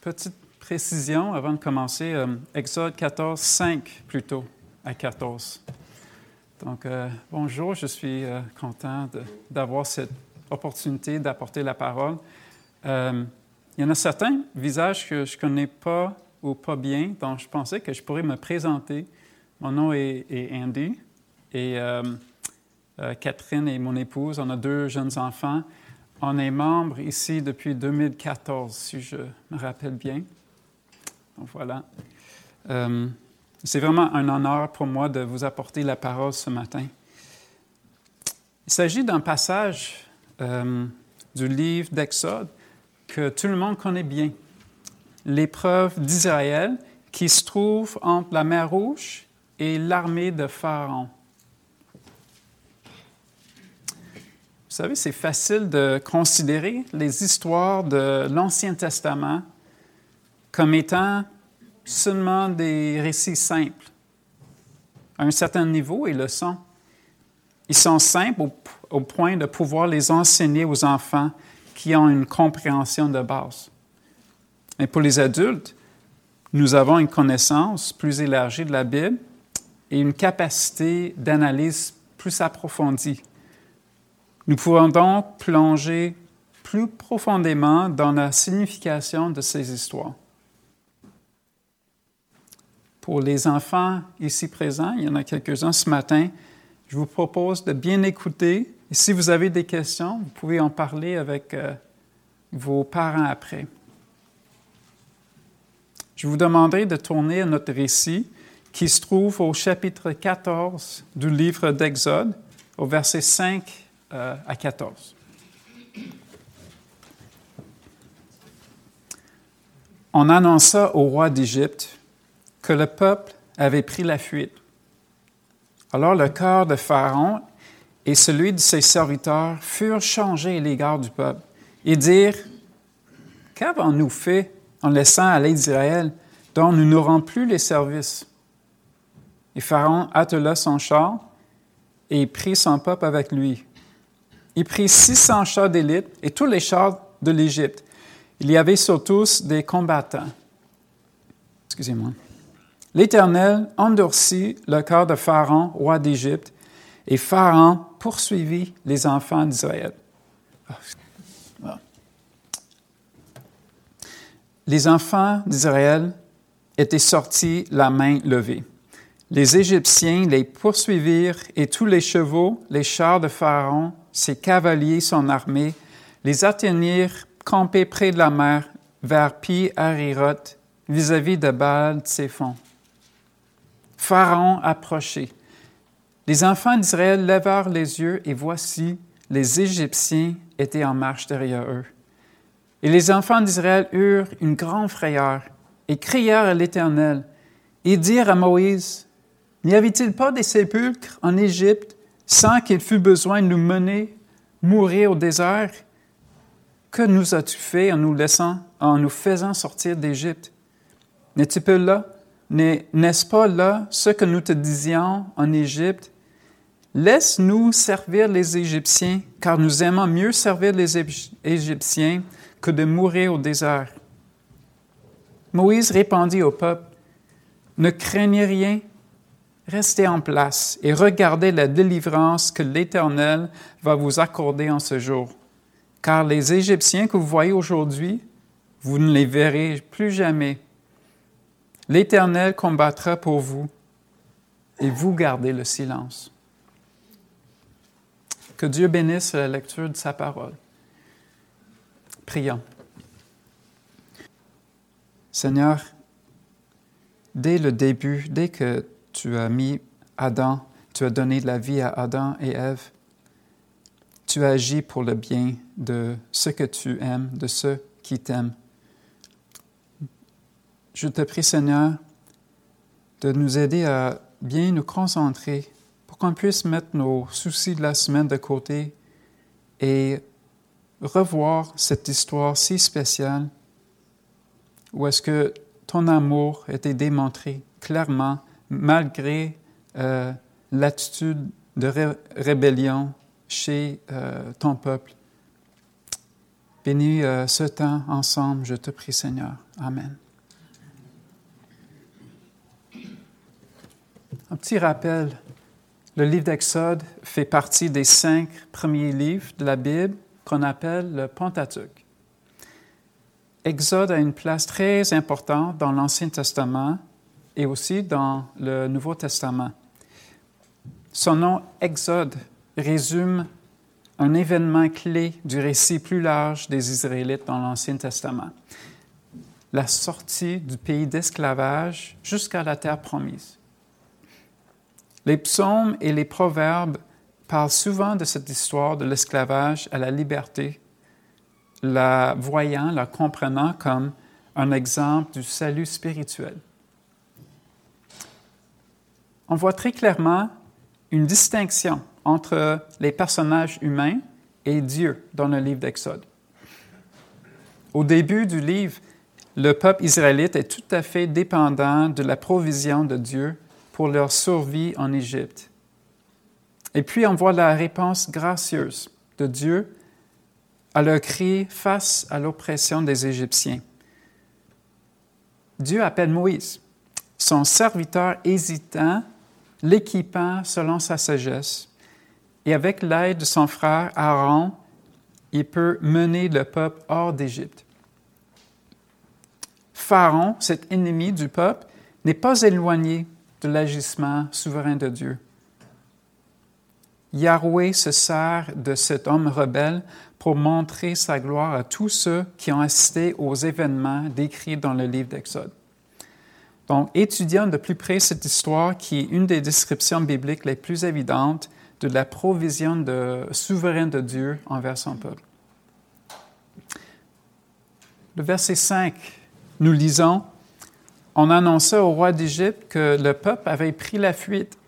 Petite précision avant de commencer. Euh, Exode 14, 5 plutôt, à 14. Donc, euh, bonjour, je suis euh, content d'avoir cette opportunité d'apporter la parole. il y en a certains visages que je ne connais pas ou pas bien, donc je pensais que je pourrais me présenter. Mon nom est Andy et Catherine est mon épouse. On a deux jeunes enfants. On est membre ici depuis 2014, si je me rappelle bien. Donc voilà. Euh, c'est vraiment un honneur pour moi de vous apporter la parole ce matin. Il s'agit d'un passage euh, du livre d'Exode que tout le monde connaît bien. L'épreuve d'Israël qui se trouve entre la mer Rouge et l'armée de Pharaon. Savez, c'est facile de considérer les histoires de l'Ancien Testament comme étant seulement des récits simples. À un certain niveau, ils le sont. Ils sont simples au, au, point de pouvoir les enseigner aux enfants qui ont une compréhension de base. Mais pour les adultes, nous avons une connaissance plus élargie de la Bible et une capacité d'analyse plus approfondie. Nous pouvons donc plonger plus profondément dans la signification de ces histoires. Pour les enfants ici présents, il y en a quelques-uns ce matin, je vous propose de bien écouter. Et si vous avez des questions, vous pouvez en parler avec euh, vos parents après. Je vous demanderai de tourner à notre récit qui se trouve au chapitre 14 du livre d'Exode, au verset 5 euh, à 14. On annonça au roi d'Égypte que le peuple avait pris la fuite. Alors le cœur de Pharaon et celui de ses serviteurs furent changés à l'égard du peuple et dirent Qu'avons-nous fait en laissant aller d'Israël dont nous n'aurons plus les services Et Pharaon attela son char et prit son peuple avec lui il prit 600 chars d'élite et tous les chars de l'Égypte. Il y avait sur tous des combattants. Excusez-moi. L'Éternel endurcit le cœur de Pharaon, roi d'Égypte, et Pharaon poursuivit les enfants d'Israël. Les enfants d'Israël étaient sortis la main levée. Les Égyptiens les poursuivirent et tous les chevaux, les chars de Pharaon ses cavaliers, son armée, les atteignirent campés près de la mer, vers Pi Harirot, vis-à-vis de Baal fonds. Pharaon approchait. Les enfants d'Israël levèrent les yeux et voici, les Égyptiens étaient en marche derrière eux. Et les enfants d'Israël eurent une grande frayeur et crièrent à l'Éternel et dirent à Moïse, N'y avait-il pas des sépulcres en Égypte sans qu'il fût besoin de nous mener mourir au désert? Que nous as-tu fait en nous laissant, en nous faisant sortir d'Égypte? Pas là? N'est-ce pas là ce que nous te disions en Égypte? Laisse-nous servir les Égyptiens, car nous aimons mieux servir les Égyptiens que de mourir au désert. Moïse répondit au peuple, Ne craignez rien, Restez en place et regardez la délivrance que l'Éternel va vous accorder en ce jour. Car les Égyptiens que vous voyez aujourd'hui, vous ne les verrez plus jamais. L'Éternel combattra pour vous et vous gardez le silence. Que Dieu bénisse la lecture de sa parole. Prions. Seigneur, dès le début, dès que tu as mis Adam, tu as donné de la vie à Adam et Ève. Tu agis pour le bien de ceux que tu aimes, de ceux qui t'aiment. Je te prie, Seigneur, de nous aider à bien nous concentrer pour qu'on puisse mettre nos soucis de la semaine de côté et revoir cette histoire si spéciale où est-ce que ton amour était démontré clairement malgré euh, l'attitude de rébellion chez euh, ton peuple. Bénis euh, ce temps ensemble, je te prie Seigneur. Amen. Un petit rappel, le livre d'Exode fait partie des cinq premiers livres de la Bible qu'on appelle le Pentateuque. Exode a une place très importante dans l'Ancien Testament et aussi dans le Nouveau Testament. Son nom Exode résume un événement clé du récit plus large des Israélites dans l'Ancien Testament, la sortie du pays d'esclavage jusqu'à la terre promise. Les psaumes et les proverbes parlent souvent de cette histoire de l'esclavage à la liberté la voyant, la comprenant comme un exemple du salut spirituel. On voit très clairement une distinction entre les personnages humains et Dieu dans le livre d'Exode. Au début du livre, le peuple israélite est tout à fait dépendant de la provision de Dieu pour leur survie en Égypte. Et puis on voit la réponse gracieuse de Dieu à leur cri face à l'oppression des Égyptiens. Dieu appelle Moïse, son serviteur hésitant, l'équipant selon sa sagesse, et avec l'aide de son frère Aaron, il peut mener le peuple hors d'Égypte. Pharaon, cet ennemi du peuple, n'est pas éloigné de l'agissement souverain de Dieu. Yahweh se sert de cet homme rebelle pour montrer sa gloire à tous ceux qui ont assisté aux événements décrits dans le livre d'Exode. Donc, étudions de plus près cette histoire qui est une des descriptions bibliques les plus évidentes de la provision de, souveraine de Dieu envers son peuple. Le verset 5, nous lisons, On annonça au roi d'Égypte que le peuple avait pris la fuite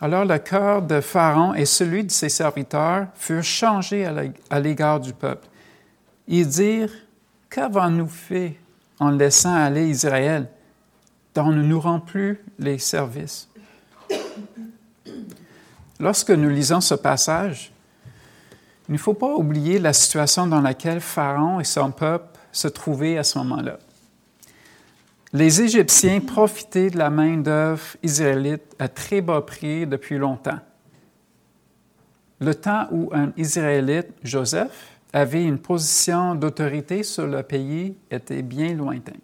alors le cœur de Pharaon et celui de ses serviteurs furent changés à l'égard du peuple. Ils dirent, Qu'avons-nous fait en laissant aller Israël, dont nous nous rend plus les services? Lorsque nous lisons ce passage, il ne faut pas oublier la situation dans laquelle Pharaon et son peuple se trouvaient à ce moment-là. Les Égyptiens profitaient de la main-d'œuvre israélite à très bas prix depuis longtemps. Le temps où un Israélite, Joseph, avait une position d'autorité sur le pays était bien lointain.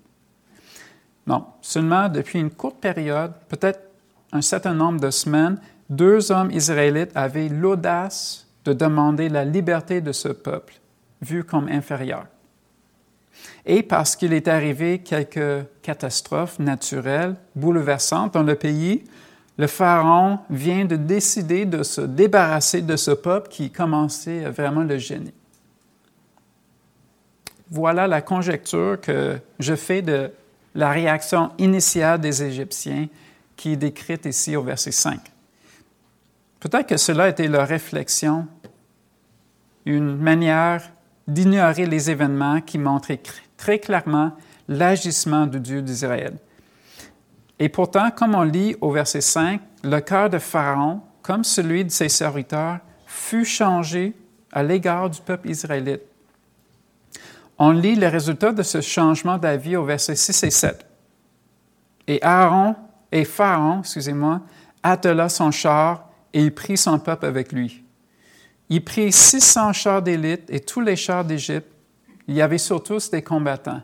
Non, seulement depuis une courte période, peut-être un certain nombre de semaines, deux hommes israélites avaient l'audace de demander la liberté de ce peuple, vu comme inférieur et parce qu'il est arrivé quelques catastrophes naturelles bouleversantes dans le pays, le pharaon vient de décider de se débarrasser de ce peuple qui commençait vraiment le gêner. Voilà la conjecture que je fais de la réaction initiale des Égyptiens qui est décrite ici au verset 5. Peut-être que cela était leur réflexion, une manière d'ignorer les événements qui montraient très clairement l'agissement de Dieu d'Israël. Et pourtant, comme on lit au verset 5, le cœur de Pharaon, comme celui de ses serviteurs, fut changé à l'égard du peuple israélite. On lit le résultat de ce changement d'avis au verset 6 et 7. Et Aaron et Pharaon, excusez-moi, attela son char et il prit son peuple avec lui. Il prit 600 chars d'élite et tous les chars d'Égypte il y avait surtout des combattants.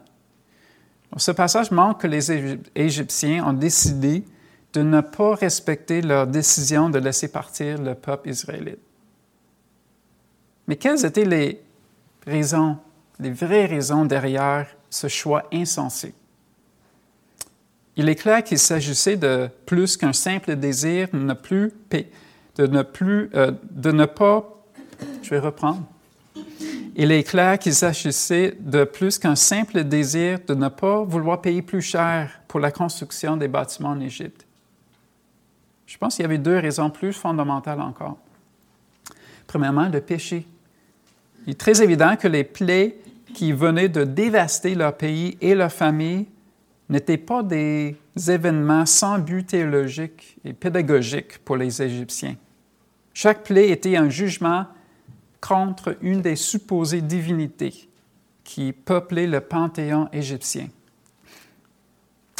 Ce passage montre que les Égyptiens ont décidé de ne pas respecter leur décision de laisser partir le peuple israélite. Mais quelles étaient les raisons, les vraies raisons derrière ce choix insensé? Il est clair qu'il s'agissait de plus qu'un simple désir de ne plus, de ne plus, euh, de ne pas, je vais reprendre, il est clair qu'il s'agissait de plus qu'un simple désir de ne pas vouloir payer plus cher pour la construction des bâtiments en Égypte. Je pense qu'il y avait deux raisons plus fondamentales encore. Premièrement, le péché. Il est très évident que les plaies qui venaient de dévaster leur pays et leur famille n'étaient pas des événements sans but théologique et pédagogique pour les Égyptiens. Chaque plaie était un jugement contre une des supposées divinités qui peuplaient le panthéon égyptien.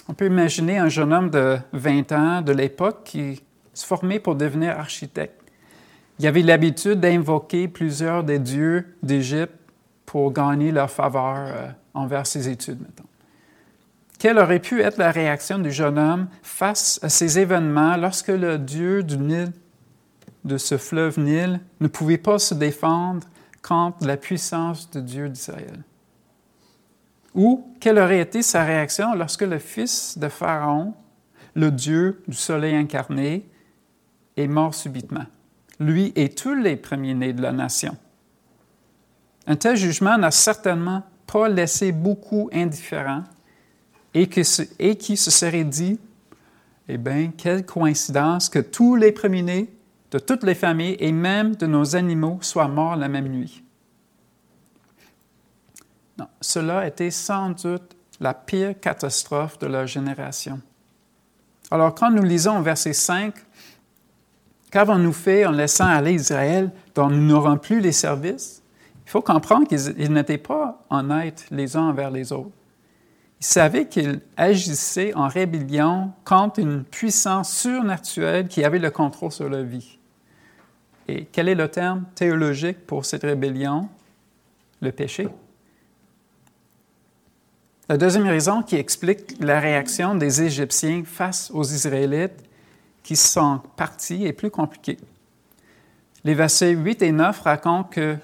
On peut imaginer un jeune homme de 20 ans de l'époque qui se formait pour devenir architecte. Il avait l'habitude d'invoquer plusieurs des dieux d'Égypte pour gagner leur faveur euh, envers ses études, mettons. Quelle aurait pu être la réaction du jeune homme face à ces événements lorsque le dieu du Nil, de ce fleuve Nil, ne pouvait pas se défendre contre la puissance de Dieu d'Israël? Ou quelle aurait été sa réaction lorsque le fils de Pharaon, le Dieu du soleil incarné, est mort subitement, lui et tous les premiers-nés de la nation? Un tel jugement n'a certainement pas laissé beaucoup indifférents et, qui se serait dit, eh bien, quelle coïncidence que tous les premiers-nés de toutes les familles et même de nos animaux soient morts la même nuit. Non, cela était sans doute la pire catastrophe de leur génération. Alors quand nous lisons verset 5, Qu'avons-nous fait en laissant aller Israël dont nous n'aurons plus les services? Il faut comprendre qu'ils n'étaient pas honnêtes les uns envers les autres. Ils savaient qu'ils agissaient en rébellion contre une puissance surnaturelle qui avait le contrôle sur leur vie. Et quel est le terme théologique pour cette rébellion? Le péché. La deuxième raison qui explique la réaction des Égyptiens face aux Israélites qui sont partis est plus compliquée. Les versets 8 et 9 racontent que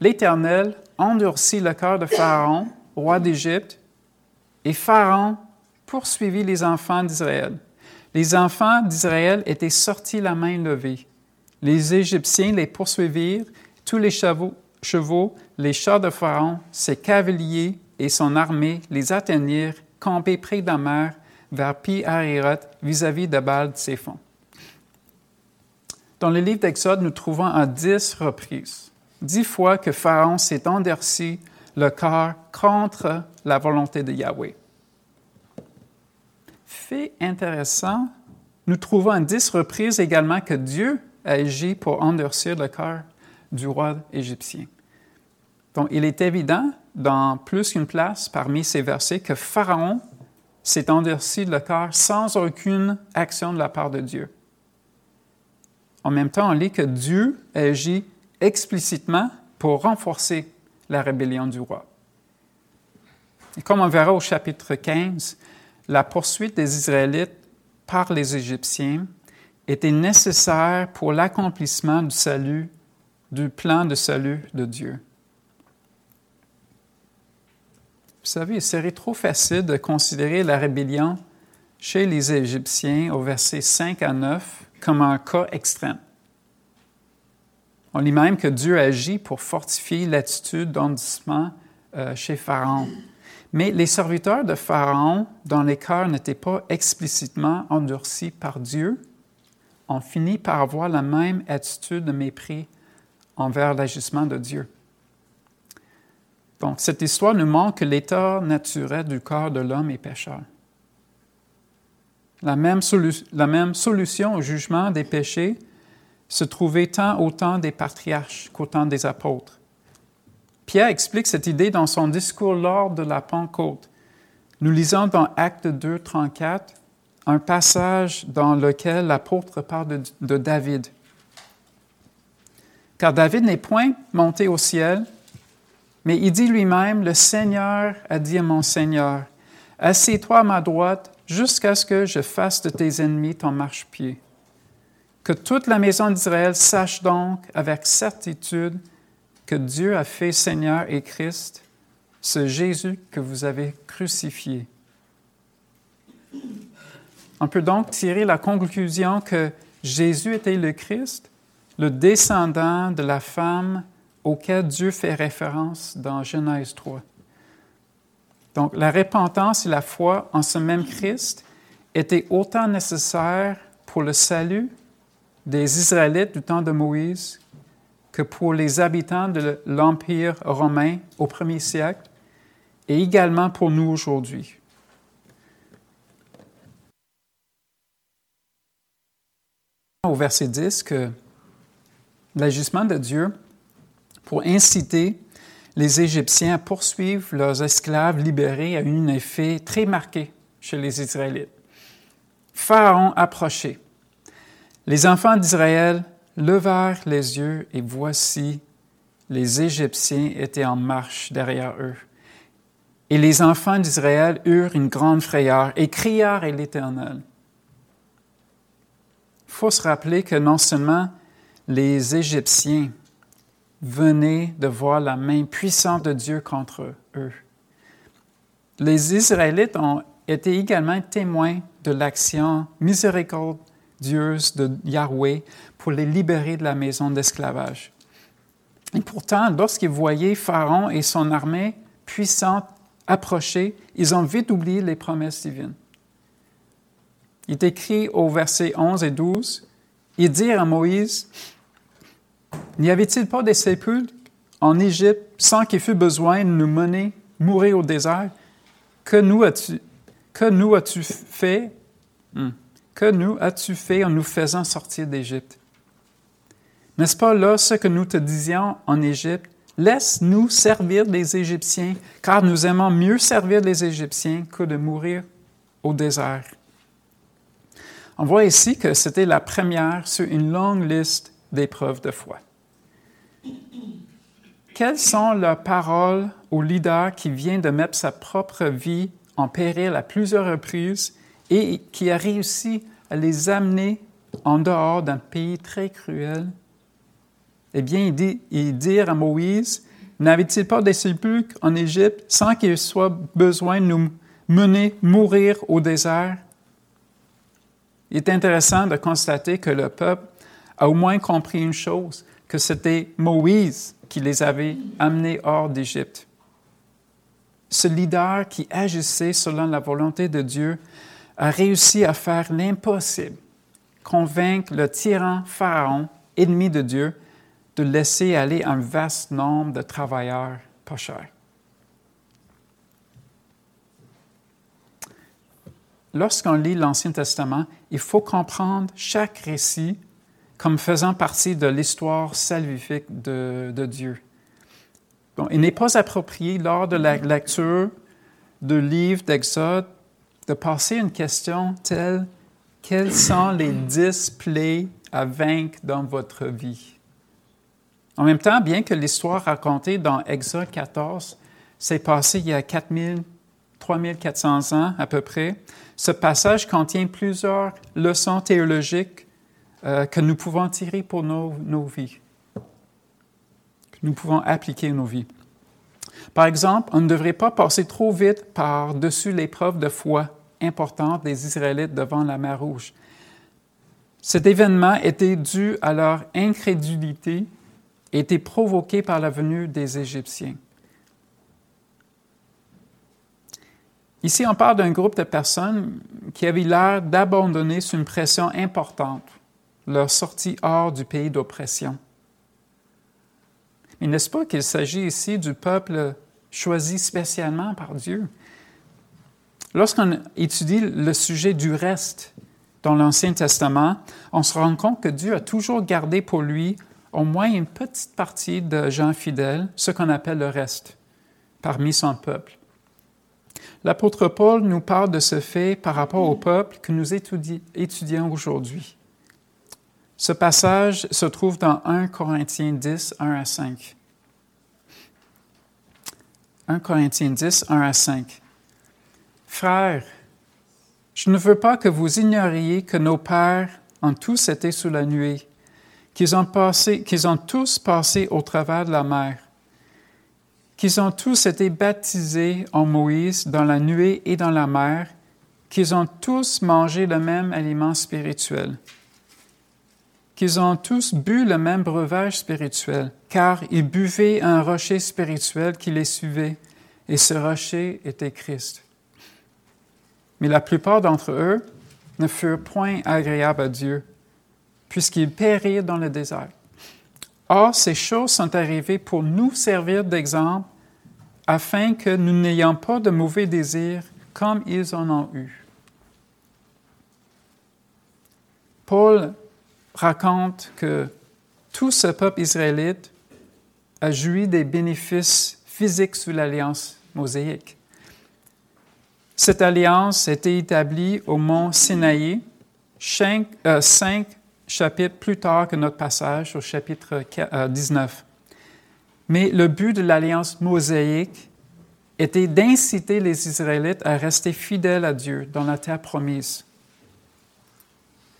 l'Éternel endurcit le cœur de Pharaon, roi d'Égypte, et Pharaon poursuivit les enfants d'Israël. Les enfants d'Israël étaient sortis la main levée. Les Égyptiens les poursuivirent, tous les chevaux, les chars de Pharaon, ses cavaliers et son armée les atteignirent, campés près de la mer, vers pi vis-à-vis de baal fonds. Dans le livre d'Exode, nous trouvons à dix reprises, dix fois que Pharaon s'est endurci le cœur contre la volonté de Yahweh. Fait intéressant, nous trouvons à dix reprises également que Dieu a agi pour endurcir le cœur du roi égyptien. Donc, il est évident dans plus qu'une place parmi ces versets que Pharaon s'est endurci le cœur sans aucune action de la part de Dieu. En même temps, on lit que Dieu agit explicitement pour renforcer la rébellion du roi. Et comme on verra au chapitre 15, la poursuite des Israélites par les Égyptiens était nécessaire pour l'accomplissement du salut, du plan de salut de Dieu. Vous savez, il serait trop facile de considérer la rébellion chez les Égyptiens au verset 5 à 9 comme un cas extrême. On lit même que Dieu agit pour fortifier l'attitude d'endissement euh, chez Pharaon. Mais les serviteurs de Pharaon, dont les cœurs n'étaient pas explicitement endurcis par Dieu, ont fini par avoir la même attitude de mépris envers l'agissement de Dieu. Donc, cette histoire nous montre que l'état naturel du corps de l'homme est pécheur. La même, la même, solution au jugement des péchés se trouvait tant au temps des patriarches qu'au temps des apôtres. Pierre explique cette idée dans son discours lors de la Pentecôte. Nous lisons dans Acte 2, 34 un passage dans lequel l'apôtre parle de, de David. Car David n'est point monté au ciel, mais il dit lui-même, le Seigneur a dit à mon Seigneur, Assieds-toi à ma droite jusqu'à ce que je fasse de tes ennemis ton marchepied. Que toute la maison d'Israël sache donc avec certitude que Dieu a fait Seigneur et Christ, ce Jésus que vous avez crucifié. On peut donc tirer la conclusion que Jésus était le Christ, le descendant de la femme auquel Dieu fait référence dans Genèse 3. Donc la repentance et la foi en ce même Christ étaient autant nécessaires pour le salut des Israélites du temps de Moïse que pour les habitants de l'Empire romain au premier siècle et également pour nous aujourd'hui. Au verset 10 que l'agissement de Dieu pour inciter les Égyptiens à poursuivre leurs esclaves libérés a eu un effet très marqué chez les Israélites. Pharaon approchait. Les enfants d'Israël levèrent les yeux et voici, les Égyptiens étaient en marche derrière eux. Et les enfants d'Israël eurent une grande frayeur et crièrent à l'Éternel. Il faut se rappeler que non seulement les Égyptiens venaient de voir la main puissante de Dieu contre eux, les Israélites ont été également témoins de l'action miséricordieuse de Yahweh pour les libérer de la maison d'esclavage. Et pourtant, lorsqu'ils voyaient Pharaon et son armée puissante approcher, ils ont vite oublié les promesses divines. Il est écrit au verset 11 et 12, ils dirent à Moïse, N'y avait-il pas des sépulcres en Égypte sans qu'il fût besoin de nous mener mourir au désert? Que nous as-tu que nous as-tu fait? Hmm. Que nous as-tu fait en nous faisant sortir d'Égypte? N'est-ce pas là ce que nous te disions en Égypte? Laisse-nous servir les Égyptiens, car nous aimons mieux servir les Égyptiens que de mourir au désert. On voit ici que c'était la première sur une longue liste d'épreuves de foi. Quelles sont leurs paroles au leader qui vient de mettre sa propre vie en péril à plusieurs reprises et qui a réussi à les amener en dehors d'un pays très cruel. Eh bien, il dit, il dit à Moïse, n'avait-il pas des sépulcres en Égypte sans qu'il soit besoin de nous mener mourir au désert? Il est intéressant de constater que le peuple a au moins compris une chose, que c'était Moïse qui les avait amenés hors d'Égypte ce leader qui agissait selon la volonté de Dieu a réussi à faire l'impossible, convaincre le tyran Pharaon, ennemi de Dieu, de laisser aller un vaste nombre de travailleurs pas chers. Lorsqu'on lit l'Ancien Testament, il faut comprendre chaque récit comme faisant partie de l'histoire salvifique de, de Dieu il n'est pas approprié lors de la lecture du livre d'Exode de passer une question telle quels sont les dix plaies à vaincre dans votre vie? En même temps, bien que l'histoire racontée dans Exode 14 s'est passée il y a 4000, 3400 ans à peu près, ce passage contient plusieurs leçons théologiques euh, que nous pouvons tirer pour nos, nos vies nous pouvons appliquer nos vies. Par exemple, on ne devrait pas passer trop vite par-dessus l'épreuve de foi importante des Israélites devant la mer Rouge. Cet événement était dû à leur incrédulité et était provoqué par la venue des Égyptiens. Ici, on parle d'un groupe de personnes qui avaient l'air d'abandonner sous une pression importante leur sortie hors du pays d'oppression. Mais n'est-ce pas qu'il s'agit ici du peuple choisi spécialement par Dieu? Lorsqu'on étudie le sujet du reste dans l'Ancien Testament, on se rend compte que Dieu a toujours gardé pour lui au moins une petite partie de gens fidèles, ce qu'on appelle le reste, parmi son peuple. L'apôtre Paul nous parle de ce fait par rapport au peuple que nous étudions aujourd'hui. Ce passage se trouve dans 1 Corinthiens 10, 1 à 5. 1 Corinthiens 10, 1 à 5. Frères, je ne veux pas que vous ignoriez que nos pères ont tous été sous la nuée, qu'ils ont, qu'ils ont tous passé au travers de la mer, qu'ils ont tous été baptisés en Moïse dans la nuée et dans la mer, qu'ils ont tous mangé le même aliment spirituel qu'ils ont tous bu le même breuvage spirituel, car ils buvaient un rocher spirituel qui les suivait, et ce rocher était Christ. Mais la plupart d'entre eux ne furent point agréables à Dieu, puisqu'ils périrent dans le désert. Or, ces choses sont arrivées pour nous servir d'exemple, afin que nous n'ayons pas de mauvais désirs comme ils en ont eu. Paul raconte que tout ce peuple israélite a joui des bénéfices physiques sous l'alliance mosaïque. Cette alliance était établie au mont Sinaï, cinq, euh, cinq, chapitres plus tard que notre passage au chapitre 19. Euh, Mais le but de l'alliance mosaïque était d'inciter les Israélites à rester fidèles à Dieu dans la terre promise.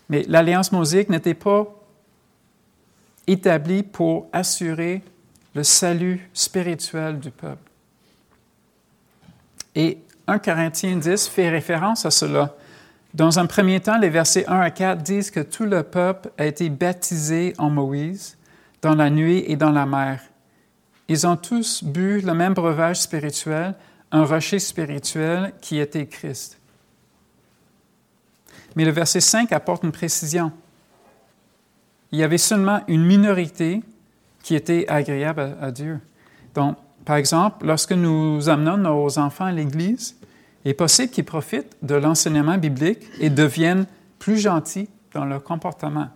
Mais l'alliance mosaïque n'était pas établie pour assurer le salut spirituel du peuple. Et 1 Corinthiens 10 fait référence à cela. Dans un premier temps, les versets 1 à 4 disent que tout le peuple a été baptisé en Moïse, dans la nuit et dans la mer. Ils ont tous bu le même breuvage spirituel, un rocher spirituel qui était Christ. Mais le verset 5 apporte une précision. Il y avait seulement une minorité qui était agréable à, Dieu. Donc, par exemple, lorsque nous amenons nos enfants à l'Église, il est possible qu'ils profitent de l'enseignement biblique et deviennent plus gentils dans leur comportement.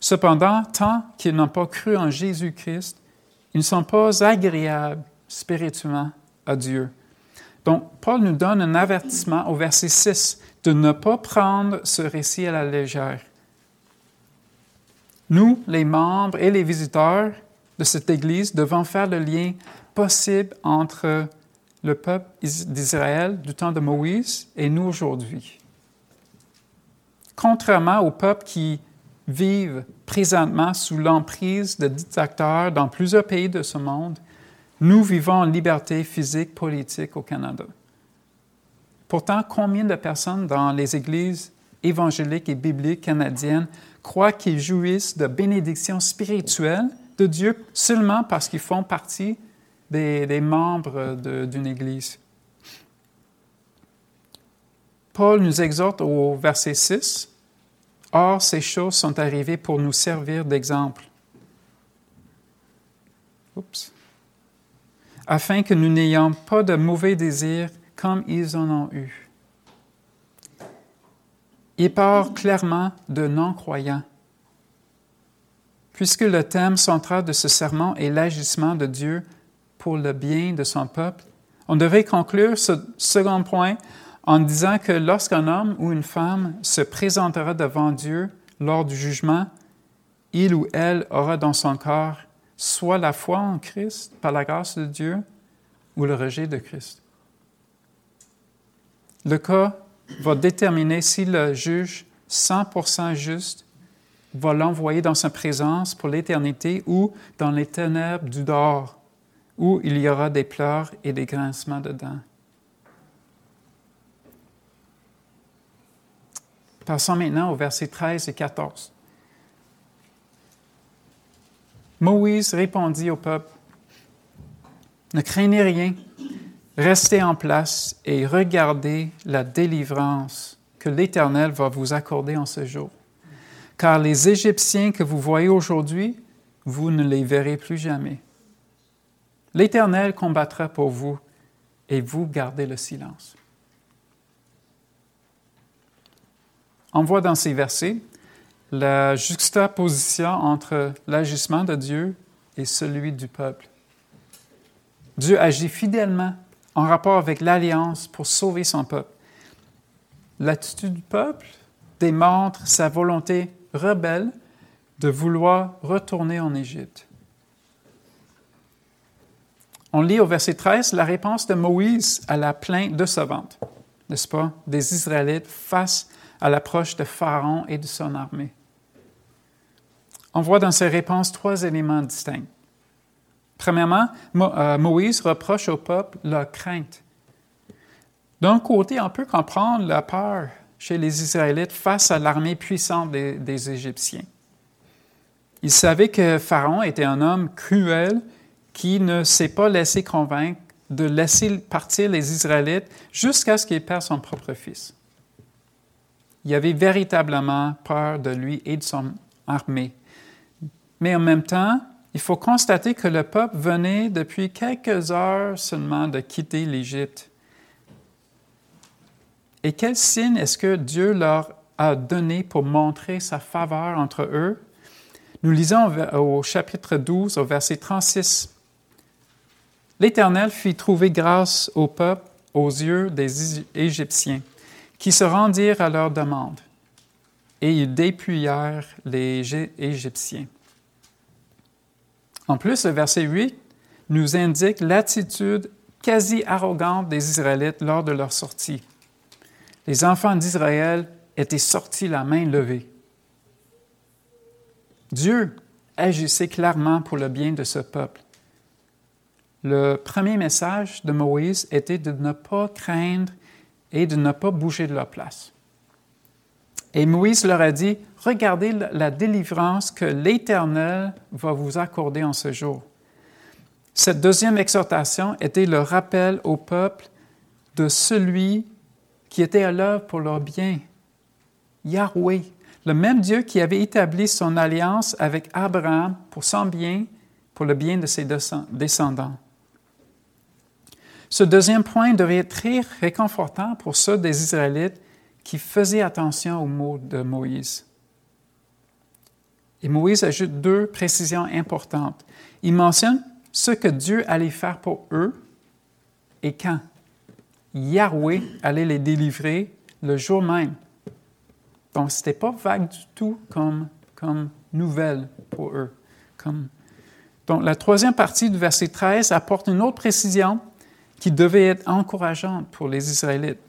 Cependant, tant qu'ils n'ont pas cru en Jésus-Christ, ils ne sont pas agréables spirituellement à Dieu. Donc, Paul nous donne un avertissement au verset 6 de ne pas prendre ce récit à la légère. Nous, les membres et les visiteurs de cette Église, devons faire le lien possible entre le peuple d'Israël du temps de Moïse et nous aujourd'hui. Contrairement au peuple qui vivent présentement sous l'emprise de dictateurs dans plusieurs pays de ce monde, nous vivons en liberté physique, politique au Canada. Pourtant, combien de personnes dans les églises évangéliques et bibliques canadiennes croient qu'ils jouissent de bénédictions spirituelles de Dieu seulement parce qu'ils font partie des, membres d'une église? Paul nous exhorte au verset 6 Or, ces choses sont arrivées pour nous servir d'exemple. Afin que nous n'ayons pas de mauvais désirs comme ils en ont eu. Il parle clairement de non-croyants. Puisque le thème central de ce sermon est l'agissement de Dieu pour le bien de son peuple, on devrait conclure ce second point en disant que lorsqu'un homme ou une femme se présentera devant Dieu lors du jugement, il ou elle aura dans son corps soit la foi en Christ par la grâce de Dieu ou le rejet de Christ. Le cas va déterminer si le juge 100% juste va l'envoyer dans sa présence pour l'éternité ou dans les ténèbres du dehors, où il y aura des pleurs et des grincements dedans. Passons maintenant au verset 13 et 14. Moïse répondit au peuple, Ne craignez rien, restez en place et regardez la délivrance que l'Éternel va vous accorder en ce jour. Car les Égyptiens que vous voyez aujourd'hui, vous ne les verrez plus jamais. L'Éternel combattra pour vous et vous gardez le silence. On voit dans ces versets la juxtaposition entre l'agissement de Dieu et celui du peuple. Dieu agit fidèlement en rapport avec l'alliance pour sauver son peuple. L'attitude du peuple démontre sa volonté rebelle de vouloir retourner en Égypte. On lit au verset 13 la réponse de Moïse à la plainte décevante, n'est-ce pas, des Israélites face à l'approche de Pharaon et de son armée. On voit dans ses réponses trois éléments distincts. Premièrement, euh, Moïse reproche au peuple leur crainte. D'un côté, on peut comprendre la peur chez les Israélites face à l'armée puissante des Égyptiens. Ils savaient que Pharaon était un homme cruel qui ne s'est pas laissé convaincre de laisser partir les Israélites jusqu'à ce qu'il perde son propre fils il avait véritablement peur de lui et de son armée. Mais en même temps, il faut constater que le peuple venait depuis quelques heures seulement de quitter l'Égypte. Et quel signe est-ce que Dieu leur a donné pour montrer sa faveur entre eux? Nous lisons au chapitre 12, au verset 36. L'Éternel fit trouver grâce au peuple aux yeux des Égyptiens, qui se rendirent à leur demande, et ils dépouillèrent les Égyptiens. En plus, le verset 8 nous indique l'attitude quasi arrogante des Israélites lors de leur sortie. Les enfants d'Israël étaient sortis la main levée. Dieu agissait clairement pour le bien de ce peuple. Le premier message de Moïse était de ne pas craindre et de ne pas bouger de leur place. Et Moïse leur a dit, regardez la délivrance que l'Éternel va vous accorder en ce jour. Cette deuxième exhortation était le rappel au peuple de celui qui était à l'œuvre pour leur bien, Yahweh, le même Dieu qui avait établi son alliance avec Abraham pour son bien, pour le bien de ses descendants. Ce deuxième point devait être très réconfortant pour ceux des Israélites qui faisait attention aux mots de Moïse. Et Moïse ajoute deux précisions importantes. Il mentionne ce que Dieu allait faire pour eux et quand. Yahweh allait les délivrer le jour même. Donc, ce n'était pas vague du tout comme, comme nouvelle pour eux. Donc, la troisième partie du verset 13 apporte une autre précision qui devait être encourageante pour les Israélites.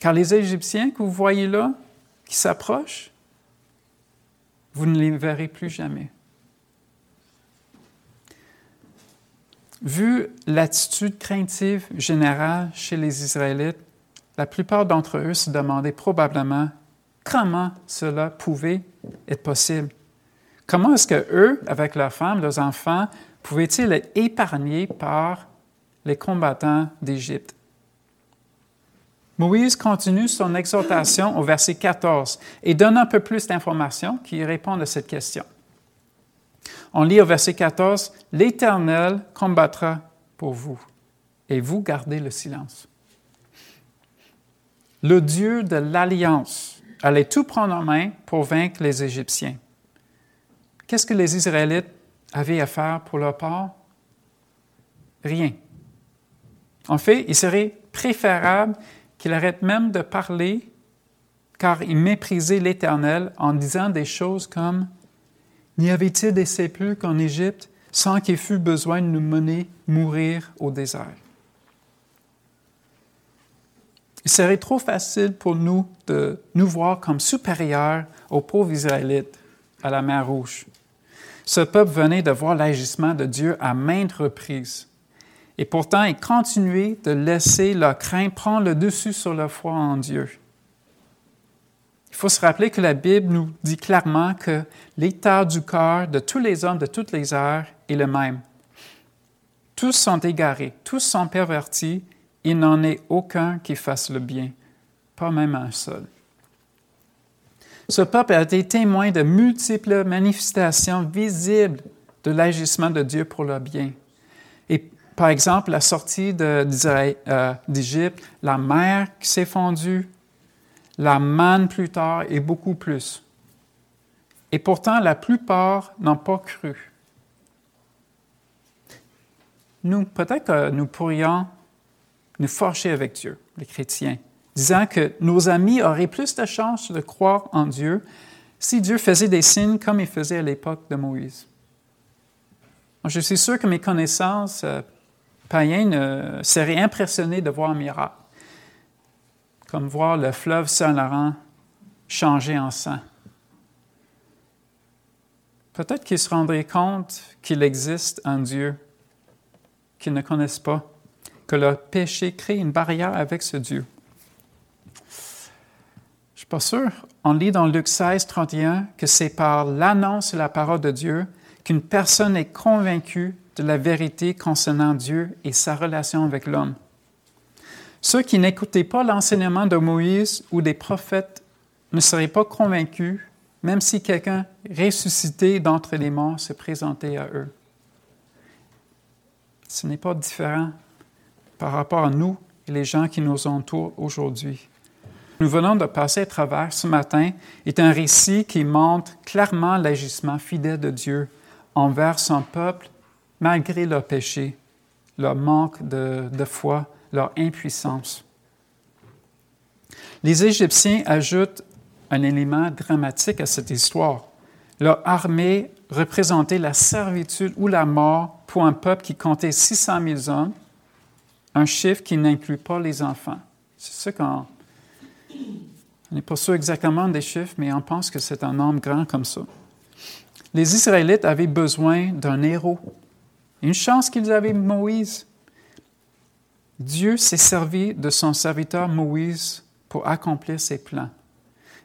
Car les Égyptiens que vous voyez là, qui s'approchent, vous ne les verrez plus jamais. Vu l'attitude craintive générale chez les Israélites, la plupart d'entre eux se demandaient probablement comment cela pouvait être possible. Comment est-ce que eux, avec leurs femmes, leurs enfants, pouvaient-ils être épargnés par les combattants d'Égypte? Moïse continue son exhortation au verset 14 et donne un peu plus d'informations qui répondent à cette question. On lit au verset 14, L'Éternel combattra pour vous et vous gardez le silence. Le Dieu de l'Alliance allait tout prendre en main pour vaincre les Égyptiens. Qu'est-ce que les Israélites avaient à faire pour leur part? Rien. En fait, il serait préférable qu'il arrête même de parler car il méprisait l'Éternel en disant des choses comme N'y avait-il des sépulcres en Égypte sans qu'il fût besoin de nous mener mourir au désert? Il serait trop facile pour nous de nous voir comme supérieurs aux pauvres Israélites à la mer Rouge. Ce peuple venait de voir l'agissement de Dieu à maintes reprises. Et pourtant, ils continuaient de laisser leur crainte prendre le dessus sur leur foi en Dieu. Il faut se rappeler que la Bible nous dit clairement que l'état du cœur de tous les hommes de toutes les heures est le même. Tous sont égarés, tous sont pervertis, il n'en est aucun qui fasse le bien, pas même un seul. Ce peuple a été témoin de multiples manifestations visibles de l'agissement de Dieu pour leur bien. Par exemple, la sortie euh, d'Égypte, la mer qui s'est fondue, la manne plus tard et beaucoup plus. Et pourtant, la plupart n'ont pas cru. Nous, peut-être que nous pourrions nous forcher avec Dieu, les chrétiens, disant que nos amis auraient plus de chances de croire en Dieu si Dieu faisait des signes comme il faisait à l'époque de Moïse. Je suis sûr que mes connaissances païens euh, seraient impressionnés de voir un miracle, comme voir le fleuve Saint-Laurent changer en sang. Peut-être qu'ils se rendraient compte qu'il existe un Dieu qu'ils ne connaissent pas, que leur péché crée une barrière avec ce Dieu. Je ne suis pas sûr. On lit dans Luc 16, 31 que c'est par l'annonce de la parole de Dieu qu'une personne est convaincue de la vérité concernant Dieu et sa relation avec l'homme. Ceux qui n'écoutaient pas l'enseignement de Moïse ou des prophètes ne seraient pas convaincus, même si quelqu'un ressuscité d'entre les morts se présentait à eux. Ce n'est pas différent par rapport à nous et les gens qui nous entourent aujourd'hui. nous venons de passer à travers ce matin est un récit qui montre clairement l'agissement fidèle de Dieu envers son peuple malgré leur péché, leur manque de, foi, leur impuissance. Les Égyptiens ajoutent un élément dramatique à cette histoire. Leur armée représentait la servitude ou la mort pour un peuple qui comptait 600 000 hommes, un chiffre qui n'inclut pas les enfants. C'est ça qu'on on n'est pas sûr exactement des chiffres, mais on pense que c'est un nombre grand comme ça. Les Israélites avaient besoin d'un héros. Une chance qu'ils avaient Moïse. Dieu s'est servi de son serviteur Moïse pour accomplir ses plans.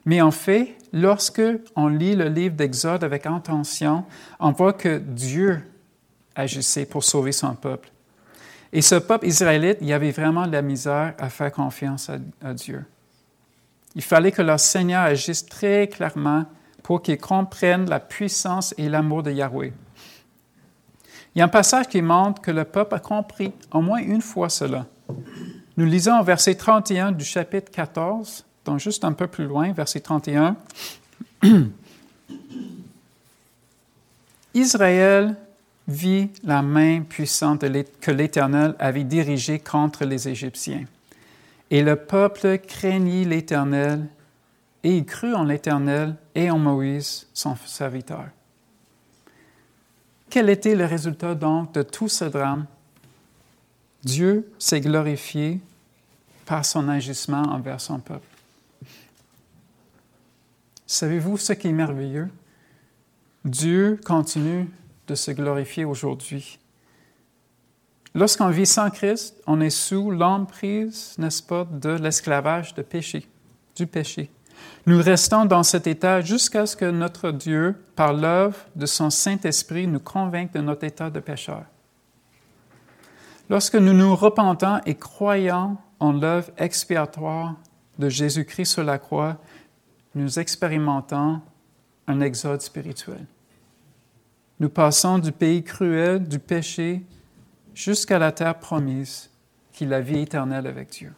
Mais en fait, lorsque on lit le livre d'Exode avec attention, on voit que Dieu agissait pour sauver son peuple. Et ce peuple israélite, il avait vraiment de la misère à faire confiance à, Dieu. Il fallait que leur Seigneur agisse très clairement pour qu'ils comprennent la puissance et l'amour de Yahweh. Il y a un passage qui montre que le peuple a compris au moins une fois cela. Nous lisons au verset 31 du chapitre 14, donc juste un peu plus loin, verset 31. Israël vit la main puissante que l'Éternel avait dirigée contre les Égyptiens. Et le peuple craignit l'Éternel et il crut en l'Éternel et en Moïse, son serviteur. Quel était le résultat donc de tout ce drame? Dieu s'est glorifié par son agissement envers son peuple. Savez-vous ce qui est merveilleux? Dieu continue de se glorifier aujourd'hui. Lorsqu'on vit sans Christ, on est sous l'emprise, n'est-ce pas, de l'esclavage de péché, du péché. Nous restons dans cet état jusqu'à ce que notre Dieu, par l'œuvre de son Saint-Esprit, nous convainque de notre état de pécheur. Lorsque nous nous repentons et croyons en l'œuvre expiatoire de Jésus-Christ sur la croix, nous expérimentons un exode spirituel. Nous passons du pays cruel, du péché, jusqu'à la terre promise, qui est la vie éternelle avec Dieu.